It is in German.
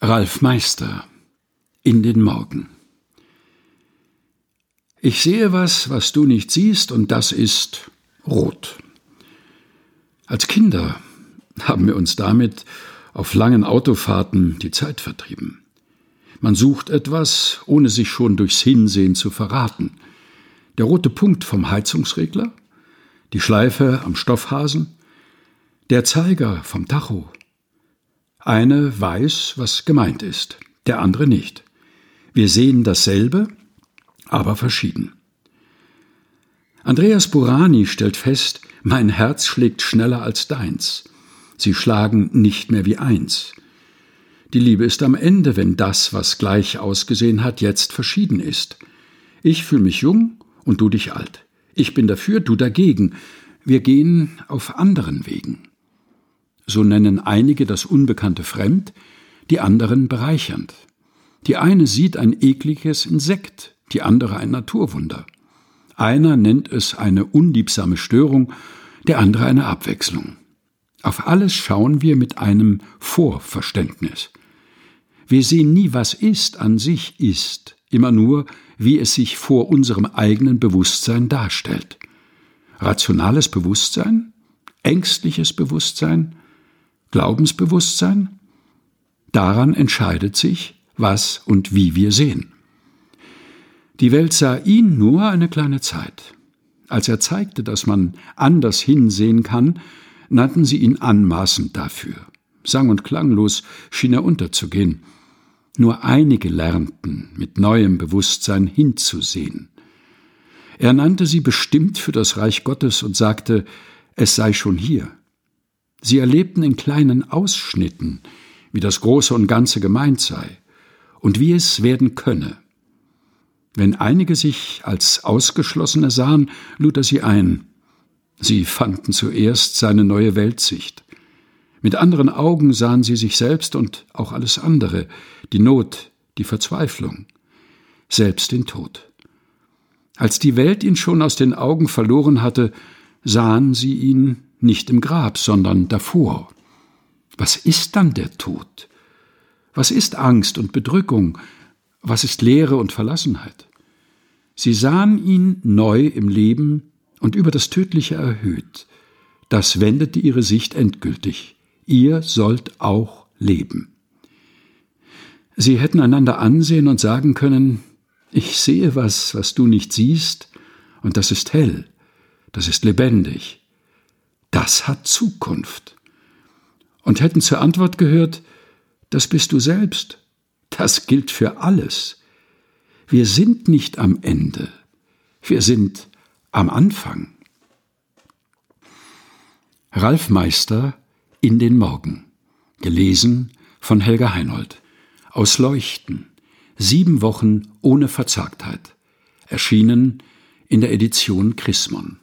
Ralf Meister In den Morgen Ich sehe was, was du nicht siehst, und das ist rot. Als Kinder haben wir uns damit auf langen Autofahrten die Zeit vertrieben. Man sucht etwas, ohne sich schon durchs Hinsehen zu verraten. Der rote Punkt vom Heizungsregler, die Schleife am Stoffhasen, der Zeiger vom Tacho, eine weiß, was gemeint ist, der andere nicht. Wir sehen dasselbe, aber verschieden. Andreas Burani stellt fest, mein Herz schlägt schneller als deins. Sie schlagen nicht mehr wie eins. Die Liebe ist am Ende, wenn das, was gleich ausgesehen hat, jetzt verschieden ist. Ich fühle mich jung und du dich alt. Ich bin dafür, du dagegen. Wir gehen auf anderen Wegen so nennen einige das Unbekannte fremd, die anderen bereichernd. Die eine sieht ein ekliges Insekt, die andere ein Naturwunder. Einer nennt es eine unliebsame Störung, der andere eine Abwechslung. Auf alles schauen wir mit einem Vorverständnis. Wir sehen nie, was ist an sich ist, immer nur, wie es sich vor unserem eigenen Bewusstsein darstellt. Rationales Bewusstsein? Ängstliches Bewusstsein? Glaubensbewusstsein? Daran entscheidet sich, was und wie wir sehen. Die Welt sah ihn nur eine kleine Zeit. Als er zeigte, dass man anders hinsehen kann, nannten sie ihn anmaßend dafür. Sang und klanglos schien er unterzugehen. Nur einige lernten, mit neuem Bewusstsein hinzusehen. Er nannte sie bestimmt für das Reich Gottes und sagte, es sei schon hier. Sie erlebten in kleinen Ausschnitten, wie das Große und Ganze gemeint sei und wie es werden könne. Wenn einige sich als Ausgeschlossene sahen, lud er sie ein. Sie fanden zuerst seine neue Weltsicht. Mit anderen Augen sahen sie sich selbst und auch alles andere, die Not, die Verzweiflung, selbst den Tod. Als die Welt ihn schon aus den Augen verloren hatte, sahen sie ihn nicht im Grab, sondern davor. Was ist dann der Tod? Was ist Angst und Bedrückung? Was ist Leere und Verlassenheit? Sie sahen ihn neu im Leben und über das Tödliche erhöht. Das wendete ihre Sicht endgültig. Ihr sollt auch leben. Sie hätten einander ansehen und sagen können, ich sehe was, was du nicht siehst, und das ist hell, das ist lebendig, das hat Zukunft. Und hätten zur Antwort gehört, das bist du selbst, das gilt für alles. Wir sind nicht am Ende, wir sind am Anfang. Ralf Meister in den Morgen. Gelesen von Helga Heinold. Aus Leuchten. Sieben Wochen ohne Verzagtheit. Erschienen in der Edition Chrismon.